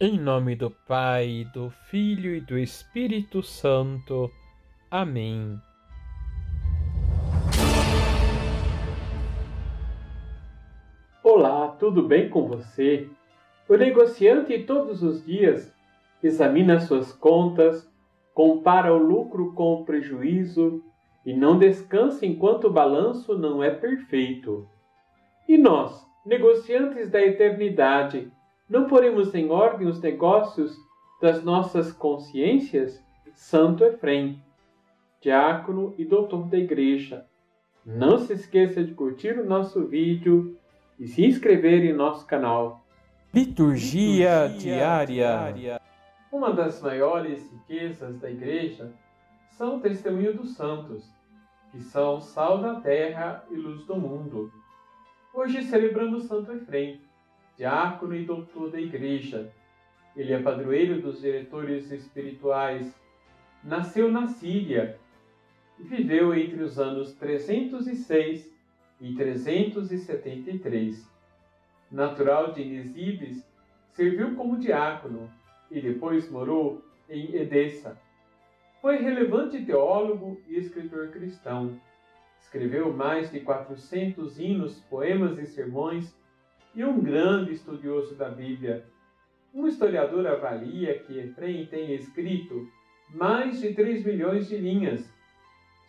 Em nome do Pai, do Filho e do Espírito Santo. Amém. Olá, tudo bem com você? O negociante todos os dias examina suas contas, compara o lucro com o prejuízo e não descansa enquanto o balanço não é perfeito. E nós, negociantes da eternidade, não poremos em ordem os negócios das nossas consciências? Santo Efrem, diácono e doutor da igreja. Não se esqueça de curtir o nosso vídeo e se inscrever em nosso canal. Liturgia, Liturgia diária. diária. Uma das maiores riquezas da igreja são o testemunho dos santos que são sal da terra e luz do mundo. Hoje celebramos Santo Efrem, diácono e doutor da Igreja. Ele é padroeiro dos diretores espirituais. Nasceu na Síria e viveu entre os anos 306 e 373. Natural de Nisibis, serviu como diácono e depois morou em Edessa foi relevante teólogo e escritor cristão. Escreveu mais de 400 hinos, poemas e sermões e um grande estudioso da Bíblia. Um historiador avalia que Efrem tem escrito mais de 3 milhões de linhas.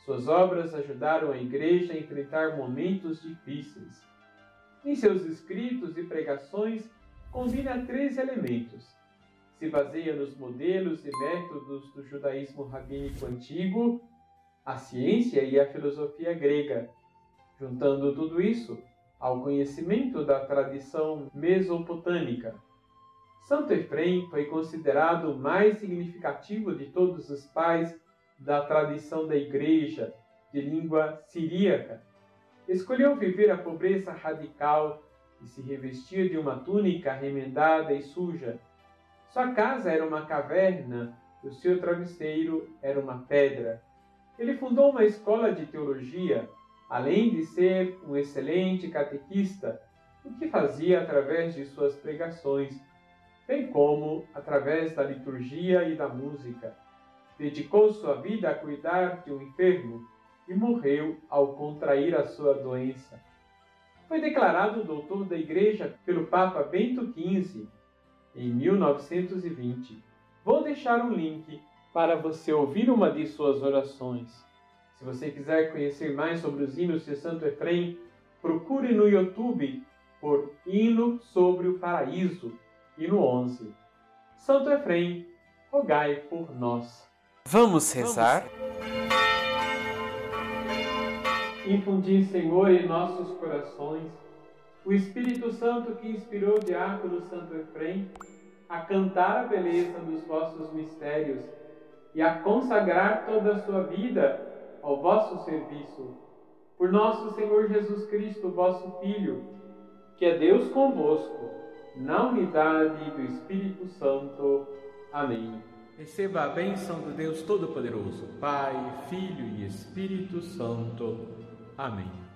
Suas obras ajudaram a igreja a enfrentar momentos difíceis. Em seus escritos e pregações, combina três elementos: se baseia nos modelos e métodos do judaísmo rabínico antigo, a ciência e a filosofia grega, juntando tudo isso ao conhecimento da tradição mesopotâmica. Santo Efrem foi considerado o mais significativo de todos os pais da tradição da Igreja de língua siríaca. Escolheu viver a pobreza radical e se revestia de uma túnica remendada e suja sua casa era uma caverna e o seu travesseiro era uma pedra. Ele fundou uma escola de teologia, além de ser um excelente catequista, o que fazia através de suas pregações, bem como através da liturgia e da música. Dedicou sua vida a cuidar de um enfermo e morreu ao contrair a sua doença. Foi declarado doutor da Igreja pelo Papa Bento XV em 1920. Vou deixar um link para você ouvir uma de suas orações. Se você quiser conhecer mais sobre os hinos de Santo Efrem, procure no YouTube por Hino sobre o Paraíso, hino 11. Santo Efrem, rogai por nós. Vamos rezar? Infundi, Senhor, em nossos corações o Espírito Santo que inspirou o diácono Santo Efrem a cantar a beleza dos vossos mistérios e a consagrar toda a sua vida ao vosso serviço. Por nosso Senhor Jesus Cristo, vosso Filho, que é Deus convosco, na unidade do Espírito Santo. Amém. Receba a bênção do Deus Todo-Poderoso, Pai, Filho e Espírito Santo. Amém.